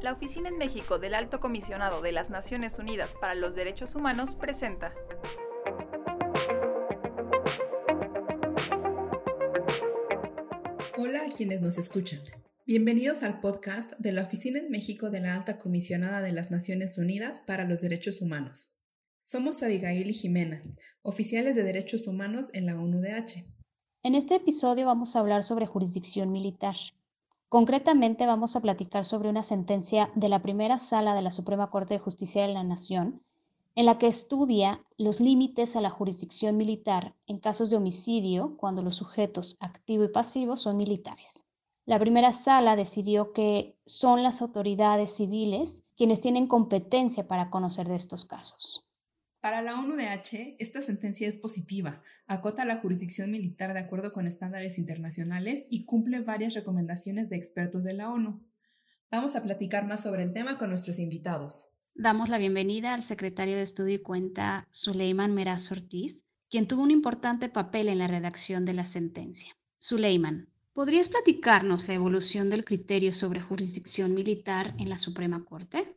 La Oficina en México del Alto Comisionado de las Naciones Unidas para los Derechos Humanos presenta Hola a quienes nos escuchan. Bienvenidos al podcast de la Oficina en México de la Alta Comisionada de las Naciones Unidas para los Derechos Humanos. Somos Abigail y Jimena, oficiales de derechos humanos en la ONUDH. En este episodio vamos a hablar sobre jurisdicción militar. Concretamente vamos a platicar sobre una sentencia de la primera sala de la Suprema Corte de Justicia de la Nación en la que estudia los límites a la jurisdicción militar en casos de homicidio cuando los sujetos activo y pasivo son militares. La primera sala decidió que son las autoridades civiles quienes tienen competencia para conocer de estos casos. Para la ONUDH, esta sentencia es positiva, acota la jurisdicción militar de acuerdo con estándares internacionales y cumple varias recomendaciones de expertos de la ONU. Vamos a platicar más sobre el tema con nuestros invitados. Damos la bienvenida al secretario de Estudio y Cuenta, Suleiman Meraz Ortiz, quien tuvo un importante papel en la redacción de la sentencia. Suleiman, ¿podrías platicarnos la evolución del criterio sobre jurisdicción militar en la Suprema Corte?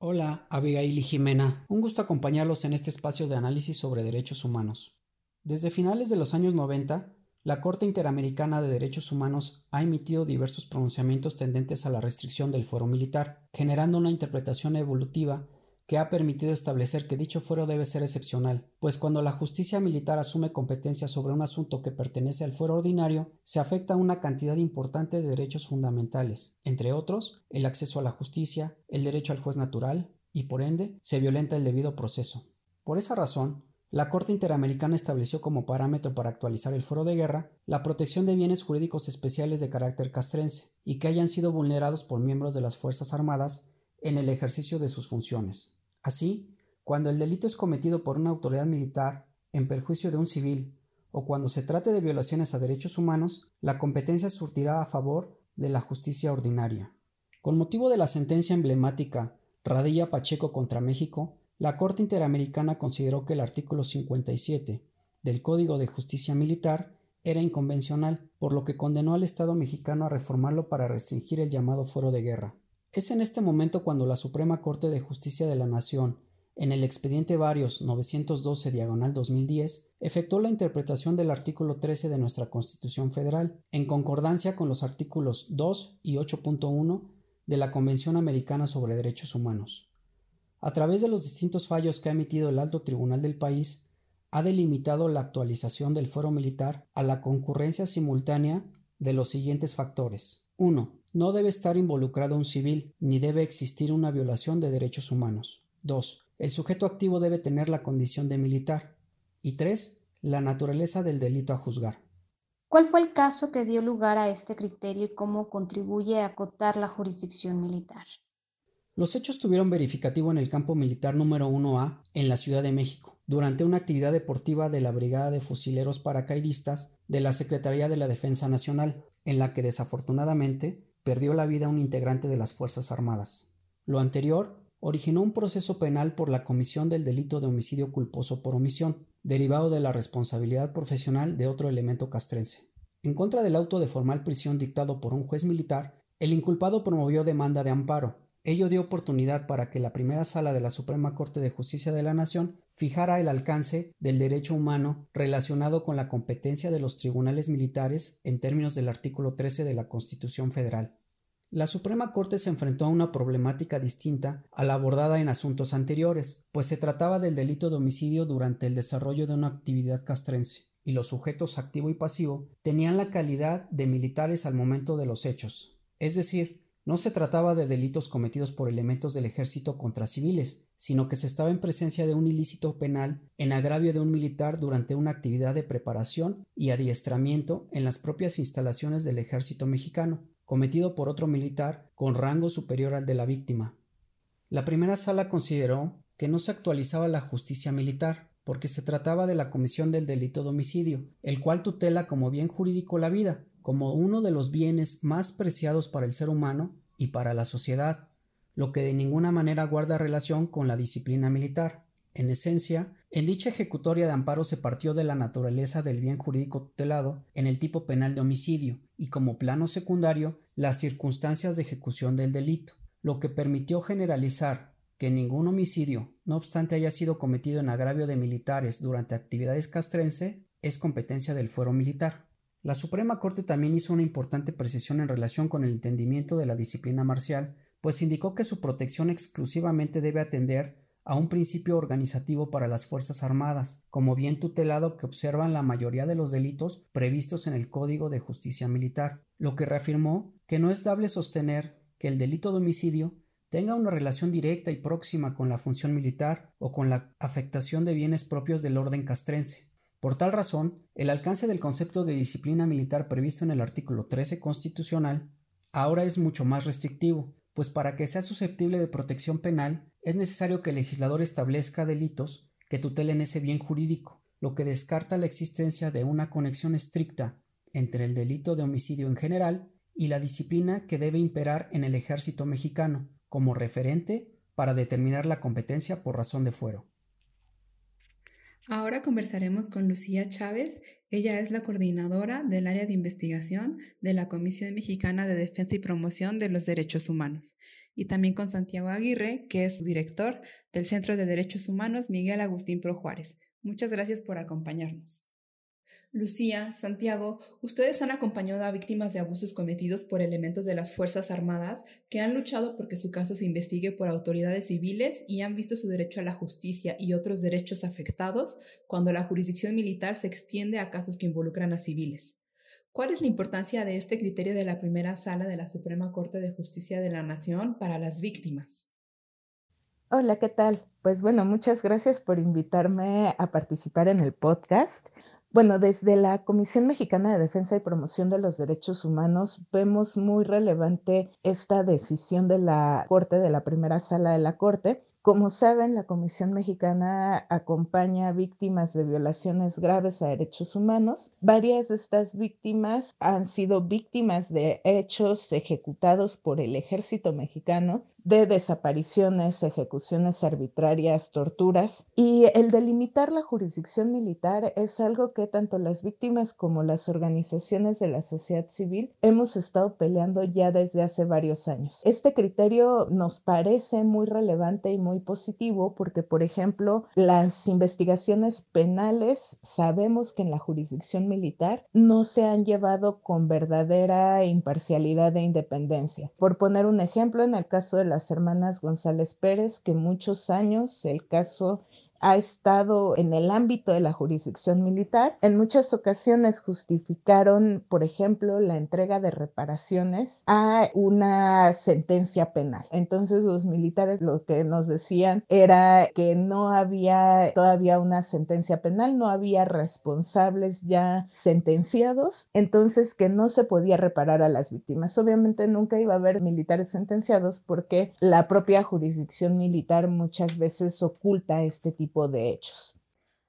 Hola, Abigail y Jimena. Un gusto acompañarlos en este espacio de análisis sobre derechos humanos. Desde finales de los años 90, la Corte Interamericana de Derechos Humanos ha emitido diversos pronunciamientos tendentes a la restricción del fuero militar, generando una interpretación evolutiva que ha permitido establecer que dicho fuero debe ser excepcional, pues cuando la justicia militar asume competencia sobre un asunto que pertenece al fuero ordinario, se afecta una cantidad importante de derechos fundamentales, entre otros, el acceso a la justicia, el derecho al juez natural, y por ende, se violenta el debido proceso. Por esa razón, la Corte Interamericana estableció como parámetro para actualizar el foro de guerra la protección de bienes jurídicos especiales de carácter castrense y que hayan sido vulnerados por miembros de las Fuerzas Armadas en el ejercicio de sus funciones. Así, cuando el delito es cometido por una autoridad militar en perjuicio de un civil o cuando se trate de violaciones a derechos humanos, la competencia surtirá a favor de la justicia ordinaria. Con motivo de la sentencia emblemática Radilla Pacheco contra México, la Corte Interamericana consideró que el artículo 57 del Código de Justicia Militar era inconvencional, por lo que condenó al Estado mexicano a reformarlo para restringir el llamado fuero de guerra. Es en este momento cuando la Suprema Corte de Justicia de la Nación, en el expediente Varios 912 diagonal 2010, efectuó la interpretación del artículo 13 de nuestra Constitución Federal, en concordancia con los artículos 2 y 8.1 de la Convención Americana sobre Derechos Humanos. A través de los distintos fallos que ha emitido el alto tribunal del país, ha delimitado la actualización del fuero militar a la concurrencia simultánea de los siguientes factores. 1. No debe estar involucrado un civil, ni debe existir una violación de derechos humanos. 2. El sujeto activo debe tener la condición de militar. Y 3. La naturaleza del delito a juzgar. ¿Cuál fue el caso que dio lugar a este criterio y cómo contribuye a acotar la jurisdicción militar? Los hechos tuvieron verificativo en el campo militar número 1A en la Ciudad de México, durante una actividad deportiva de la Brigada de Fusileros Paracaidistas de la Secretaría de la Defensa Nacional, en la que desafortunadamente perdió la vida un integrante de las Fuerzas Armadas. Lo anterior originó un proceso penal por la comisión del delito de homicidio culposo por omisión, derivado de la responsabilidad profesional de otro elemento castrense. En contra del auto de formal prisión dictado por un juez militar, el inculpado promovió demanda de amparo, Ello dio oportunidad para que la primera sala de la Suprema Corte de Justicia de la Nación fijara el alcance del derecho humano relacionado con la competencia de los tribunales militares en términos del artículo 13 de la Constitución Federal. La Suprema Corte se enfrentó a una problemática distinta a la abordada en asuntos anteriores, pues se trataba del delito de homicidio durante el desarrollo de una actividad castrense, y los sujetos activo y pasivo tenían la calidad de militares al momento de los hechos, es decir, no se trataba de delitos cometidos por elementos del ejército contra civiles, sino que se estaba en presencia de un ilícito penal en agravio de un militar durante una actividad de preparación y adiestramiento en las propias instalaciones del ejército mexicano, cometido por otro militar con rango superior al de la víctima. La primera sala consideró que no se actualizaba la justicia militar, porque se trataba de la comisión del delito de homicidio, el cual tutela como bien jurídico la vida, como uno de los bienes más preciados para el ser humano y para la sociedad, lo que de ninguna manera guarda relación con la disciplina militar. En esencia, en dicha ejecutoria de amparo se partió de la naturaleza del bien jurídico tutelado en el tipo penal de homicidio y como plano secundario las circunstancias de ejecución del delito, lo que permitió generalizar que ningún homicidio, no obstante haya sido cometido en agravio de militares durante actividades castrense, es competencia del fuero militar. La Suprema Corte también hizo una importante precisión en relación con el entendimiento de la disciplina marcial, pues indicó que su protección exclusivamente debe atender a un principio organizativo para las Fuerzas Armadas, como bien tutelado que observan la mayoría de los delitos previstos en el Código de Justicia Militar, lo que reafirmó que no es dable sostener que el delito de homicidio tenga una relación directa y próxima con la función militar o con la afectación de bienes propios del orden castrense. Por tal razón, el alcance del concepto de disciplina militar previsto en el artículo 13 constitucional ahora es mucho más restrictivo, pues para que sea susceptible de protección penal es necesario que el legislador establezca delitos que tutelen ese bien jurídico, lo que descarta la existencia de una conexión estricta entre el delito de homicidio en general y la disciplina que debe imperar en el ejército mexicano como referente para determinar la competencia por razón de fuero. Ahora conversaremos con Lucía Chávez. Ella es la coordinadora del área de investigación de la Comisión Mexicana de Defensa y Promoción de los Derechos Humanos. Y también con Santiago Aguirre, que es director del Centro de Derechos Humanos Miguel Agustín Pro Juárez. Muchas gracias por acompañarnos. Lucía, Santiago, ustedes han acompañado a víctimas de abusos cometidos por elementos de las Fuerzas Armadas que han luchado porque su caso se investigue por autoridades civiles y han visto su derecho a la justicia y otros derechos afectados cuando la jurisdicción militar se extiende a casos que involucran a civiles. ¿Cuál es la importancia de este criterio de la primera sala de la Suprema Corte de Justicia de la Nación para las víctimas? Hola, ¿qué tal? Pues bueno, muchas gracias por invitarme a participar en el podcast. Bueno, desde la Comisión Mexicana de Defensa y Promoción de los Derechos Humanos vemos muy relevante esta decisión de la Corte, de la primera sala de la Corte, como saben, la Comisión Mexicana acompaña a víctimas de violaciones graves a derechos humanos. Varias de estas víctimas han sido víctimas de hechos ejecutados por el ejército mexicano de desapariciones, ejecuciones arbitrarias, torturas. Y el delimitar la jurisdicción militar es algo que tanto las víctimas como las organizaciones de la sociedad civil hemos estado peleando ya desde hace varios años. Este criterio nos parece muy relevante y muy positivo porque, por ejemplo, las investigaciones penales sabemos que en la jurisdicción militar no se han llevado con verdadera imparcialidad e independencia. Por poner un ejemplo, en el caso de las hermanas González Pérez, que muchos años el caso ha estado en el ámbito de la jurisdicción militar. En muchas ocasiones justificaron, por ejemplo, la entrega de reparaciones a una sentencia penal. Entonces los militares lo que nos decían era que no había todavía una sentencia penal, no había responsables ya sentenciados, entonces que no se podía reparar a las víctimas. Obviamente nunca iba a haber militares sentenciados porque la propia jurisdicción militar muchas veces oculta este de hechos.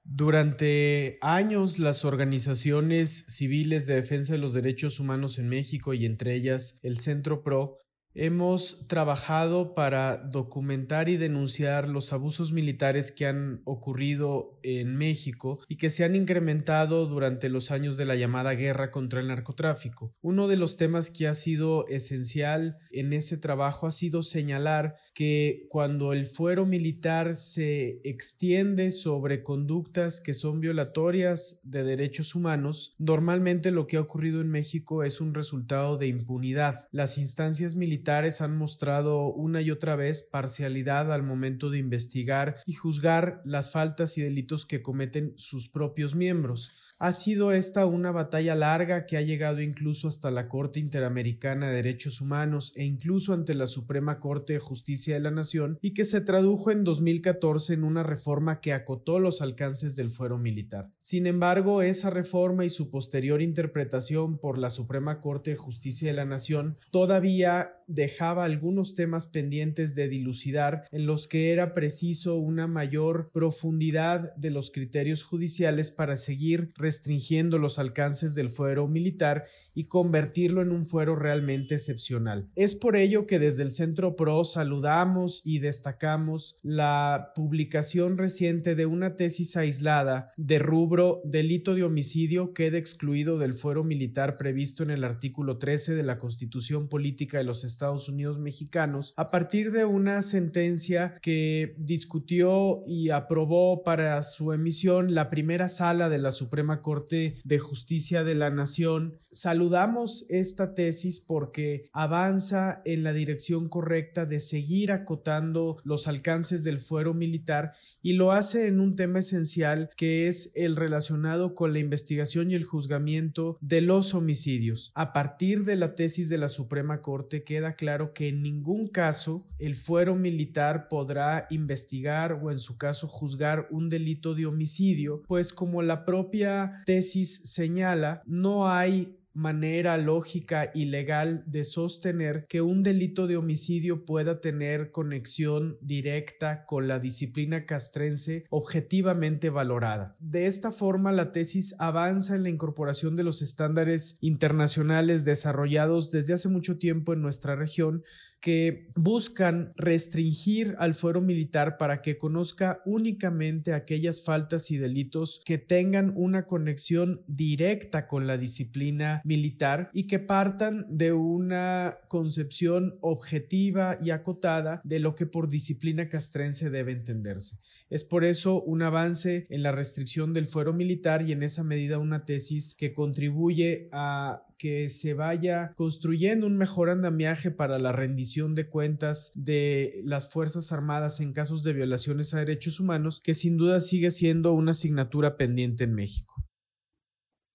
Durante años, las organizaciones civiles de defensa de los derechos humanos en México y entre ellas el Centro PRO Hemos trabajado para documentar y denunciar los abusos militares que han ocurrido en México y que se han incrementado durante los años de la llamada guerra contra el narcotráfico. Uno de los temas que ha sido esencial en ese trabajo ha sido señalar que cuando el fuero militar se extiende sobre conductas que son violatorias de derechos humanos, normalmente lo que ha ocurrido en México es un resultado de impunidad. Las instancias militares militares han mostrado una y otra vez parcialidad al momento de investigar y juzgar las faltas y delitos que cometen sus propios miembros. Ha sido esta una batalla larga que ha llegado incluso hasta la Corte Interamericana de Derechos Humanos e incluso ante la Suprema Corte de Justicia de la Nación y que se tradujo en 2014 en una reforma que acotó los alcances del fuero militar. Sin embargo, esa reforma y su posterior interpretación por la Suprema Corte de Justicia de la Nación todavía dejaba algunos temas pendientes de dilucidar en los que era preciso una mayor profundidad de los criterios judiciales para seguir restringiendo los alcances del fuero militar y convertirlo en un fuero realmente excepcional. Es por ello que desde el Centro PRO saludamos y destacamos la publicación reciente de una tesis aislada de rubro delito de homicidio queda excluido del fuero militar previsto en el artículo 13 de la Constitución Política de los Estados Unidos Mexicanos a partir de una sentencia que discutió y aprobó para su emisión la primera sala de la Suprema Corte de Justicia de la Nación. Saludamos esta tesis porque avanza en la dirección correcta de seguir acotando los alcances del fuero militar y lo hace en un tema esencial que es el relacionado con la investigación y el juzgamiento de los homicidios. A partir de la tesis de la Suprema Corte queda claro que en ningún caso el fuero militar podrá investigar o en su caso juzgar un delito de homicidio, pues como la propia tesis señala, no hay manera lógica y legal de sostener que un delito de homicidio pueda tener conexión directa con la disciplina castrense objetivamente valorada. De esta forma, la tesis avanza en la incorporación de los estándares internacionales desarrollados desde hace mucho tiempo en nuestra región que buscan restringir al fuero militar para que conozca únicamente aquellas faltas y delitos que tengan una conexión directa con la disciplina militar y que partan de una concepción objetiva y acotada de lo que por disciplina castrense debe entenderse. Es por eso un avance en la restricción del fuero militar y en esa medida una tesis que contribuye a que se vaya construyendo un mejor andamiaje para la rendición de cuentas de las Fuerzas Armadas en casos de violaciones a derechos humanos, que sin duda sigue siendo una asignatura pendiente en México.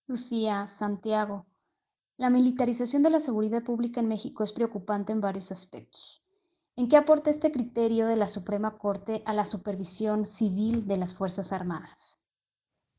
Lucía, Santiago, la militarización de la seguridad pública en México es preocupante en varios aspectos. ¿En qué aporta este criterio de la Suprema Corte a la supervisión civil de las Fuerzas Armadas?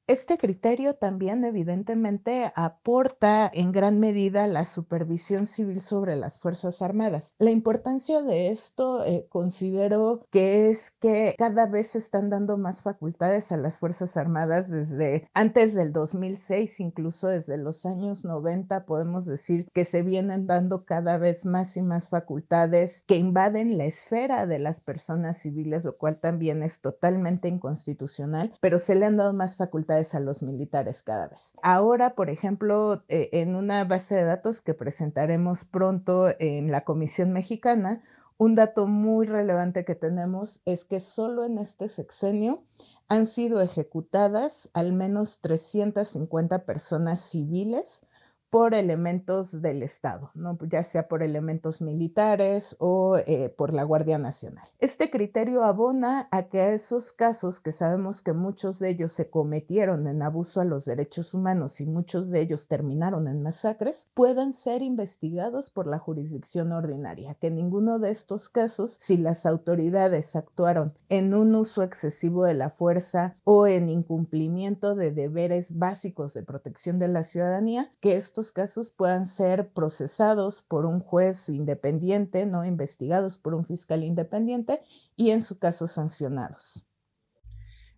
Este criterio también evidentemente aporta en gran medida la supervisión civil sobre las Fuerzas Armadas. La importancia de esto eh, considero que es que cada vez se están dando más facultades a las Fuerzas Armadas desde antes del 2006, incluso desde los años 90 podemos decir que se vienen dando cada vez más y más facultades que invaden la esfera de las personas civiles, lo cual también es totalmente inconstitucional, pero se le han dado más facultades a los militares cada vez. Ahora, por ejemplo, eh, en una base de datos que presentaremos pronto en la Comisión Mexicana, un dato muy relevante que tenemos es que solo en este sexenio han sido ejecutadas al menos 350 personas civiles por elementos del Estado, ¿no? ya sea por elementos militares o eh, por la Guardia Nacional. Este criterio abona a que esos casos, que sabemos que muchos de ellos se cometieron en abuso a los derechos humanos y muchos de ellos terminaron en masacres, puedan ser investigados por la jurisdicción ordinaria, que ninguno de estos casos, si las autoridades actuaron en un uso excesivo de la fuerza o en incumplimiento de deberes básicos de protección de la ciudadanía, que estos casos puedan ser procesados por un juez independiente, no investigados por un fiscal independiente y en su caso sancionados.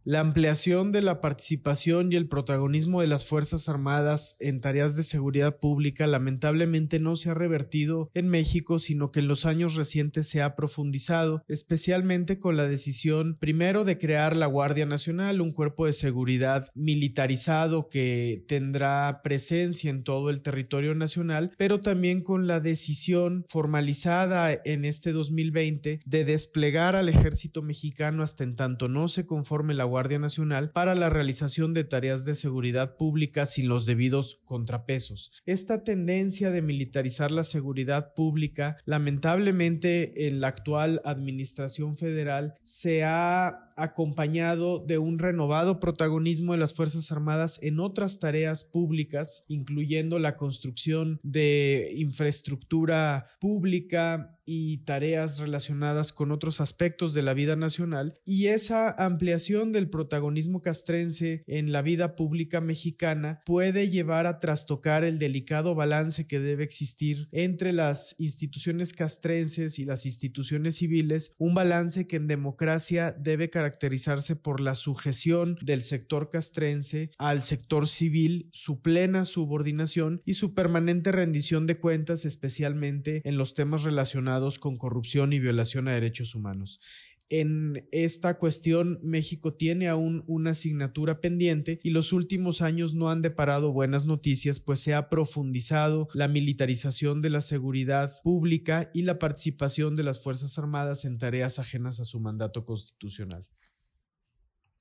La ampliación de la participación y el protagonismo de las Fuerzas Armadas en tareas de seguridad pública lamentablemente no se ha revertido en México, sino que en los años recientes se ha profundizado, especialmente con la decisión primero de crear la Guardia Nacional, un cuerpo de seguridad militarizado que tendrá presencia en todo el territorio nacional, pero también con la decisión formalizada en este 2020 de desplegar al ejército mexicano hasta en tanto no se conforme la Guardia Guardia Nacional para la realización de tareas de seguridad pública sin los debidos contrapesos. Esta tendencia de militarizar la seguridad pública, lamentablemente en la actual administración federal, se ha acompañado de un renovado protagonismo de las Fuerzas Armadas en otras tareas públicas, incluyendo la construcción de infraestructura pública, y tareas relacionadas con otros aspectos de la vida nacional y esa ampliación del protagonismo castrense en la vida pública mexicana puede llevar a trastocar el delicado balance que debe existir entre las instituciones castrenses y las instituciones civiles, un balance que en democracia debe caracterizarse por la sujeción del sector castrense al sector civil, su plena subordinación y su permanente rendición de cuentas, especialmente en los temas relacionados con corrupción y violación a derechos humanos en esta cuestión México tiene aún una asignatura pendiente y los últimos años no han deparado buenas noticias pues se ha profundizado la militarización de la seguridad pública y la participación de las Fuerzas Armadas en tareas ajenas a su mandato constitucional.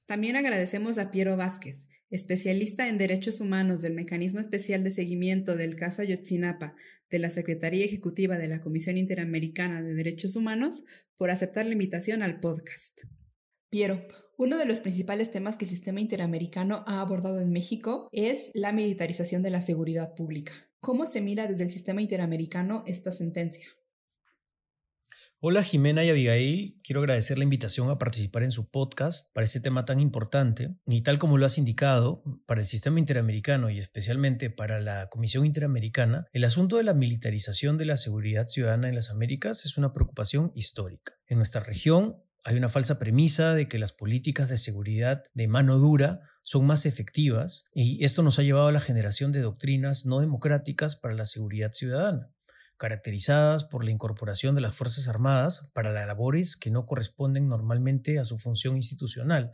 También agradecemos a Piero Vázquez, especialista en derechos humanos del Mecanismo Especial de Seguimiento del caso Ayotzinapa de la Secretaría Ejecutiva de la Comisión Interamericana de Derechos Humanos, por aceptar la invitación al podcast. Piero, uno de los principales temas que el sistema interamericano ha abordado en México es la militarización de la seguridad pública. ¿Cómo se mira desde el sistema interamericano esta sentencia? Hola Jimena y Abigail, quiero agradecer la invitación a participar en su podcast para este tema tan importante. Y tal como lo has indicado, para el sistema interamericano y especialmente para la Comisión Interamericana, el asunto de la militarización de la seguridad ciudadana en las Américas es una preocupación histórica. En nuestra región hay una falsa premisa de que las políticas de seguridad de mano dura son más efectivas y esto nos ha llevado a la generación de doctrinas no democráticas para la seguridad ciudadana caracterizadas por la incorporación de las Fuerzas Armadas para las labores que no corresponden normalmente a su función institucional,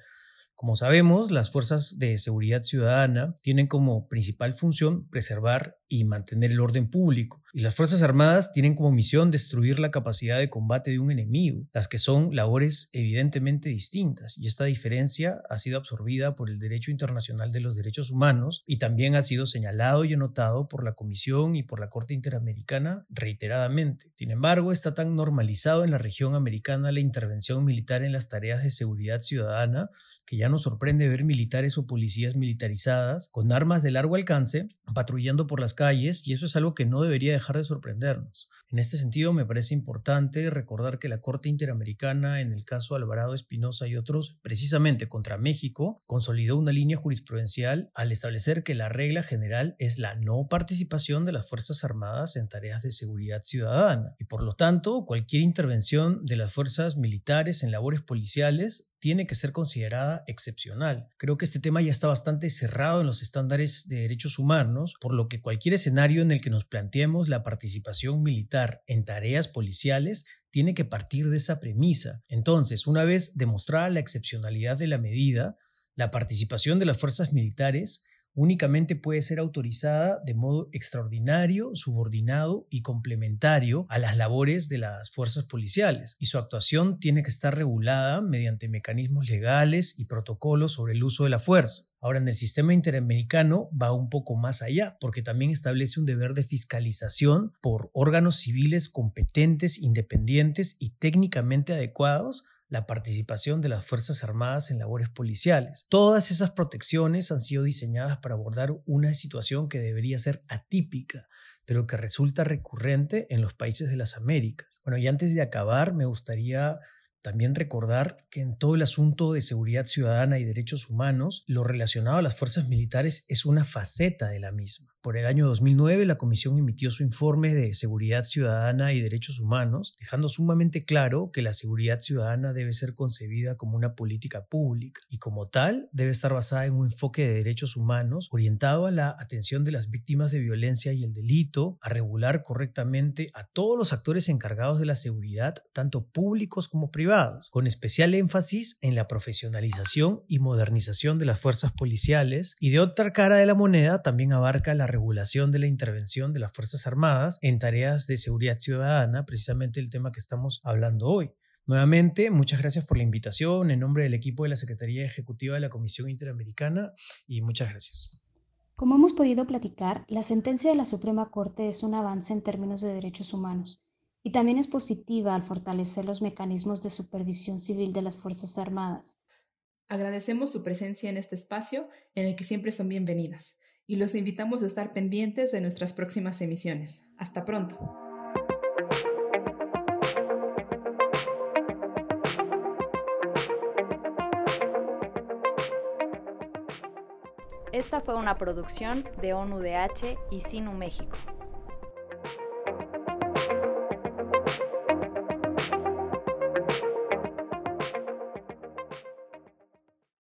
como sabemos, las fuerzas de seguridad ciudadana tienen como principal función preservar y mantener el orden público, y las Fuerzas Armadas tienen como misión destruir la capacidad de combate de un enemigo, las que son labores evidentemente distintas, y esta diferencia ha sido absorbida por el derecho internacional de los derechos humanos y también ha sido señalado y anotado por la Comisión y por la Corte Interamericana reiteradamente. Sin embargo, está tan normalizado en la región americana la intervención militar en las tareas de seguridad ciudadana que ya nos sorprende ver militares o policías militarizadas con armas de largo alcance patrullando por las y eso es algo que no debería dejar de sorprendernos. En este sentido, me parece importante recordar que la Corte Interamericana, en el caso Alvarado Espinosa y otros, precisamente contra México, consolidó una línea jurisprudencial al establecer que la regla general es la no participación de las Fuerzas Armadas en tareas de seguridad ciudadana y por lo tanto cualquier intervención de las fuerzas militares en labores policiales tiene que ser considerada excepcional. Creo que este tema ya está bastante cerrado en los estándares de derechos humanos, por lo que cualquier escenario en el que nos planteemos la participación militar en tareas policiales tiene que partir de esa premisa. Entonces, una vez demostrada la excepcionalidad de la medida, la participación de las fuerzas militares únicamente puede ser autorizada de modo extraordinario, subordinado y complementario a las labores de las fuerzas policiales, y su actuación tiene que estar regulada mediante mecanismos legales y protocolos sobre el uso de la fuerza. Ahora, en el sistema interamericano va un poco más allá, porque también establece un deber de fiscalización por órganos civiles competentes, independientes y técnicamente adecuados la participación de las Fuerzas Armadas en labores policiales. Todas esas protecciones han sido diseñadas para abordar una situación que debería ser atípica, pero que resulta recurrente en los países de las Américas. Bueno, y antes de acabar, me gustaría también recordar que en todo el asunto de seguridad ciudadana y derechos humanos, lo relacionado a las fuerzas militares es una faceta de la misma. Por el año 2009, la Comisión emitió su informe de Seguridad Ciudadana y Derechos Humanos, dejando sumamente claro que la seguridad ciudadana debe ser concebida como una política pública y como tal debe estar basada en un enfoque de derechos humanos orientado a la atención de las víctimas de violencia y el delito, a regular correctamente a todos los actores encargados de la seguridad, tanto públicos como privados, con especial énfasis en la profesionalización y modernización de las fuerzas policiales y de otra cara de la moneda también abarca la regulación de la intervención de las Fuerzas Armadas en tareas de seguridad ciudadana, precisamente el tema que estamos hablando hoy. Nuevamente, muchas gracias por la invitación en nombre del equipo de la Secretaría Ejecutiva de la Comisión Interamericana y muchas gracias. Como hemos podido platicar, la sentencia de la Suprema Corte es un avance en términos de derechos humanos y también es positiva al fortalecer los mecanismos de supervisión civil de las Fuerzas Armadas. Agradecemos su presencia en este espacio en el que siempre son bienvenidas y los invitamos a estar pendientes de nuestras próximas emisiones. Hasta pronto. Esta fue una producción de ONUDH y Sinu México.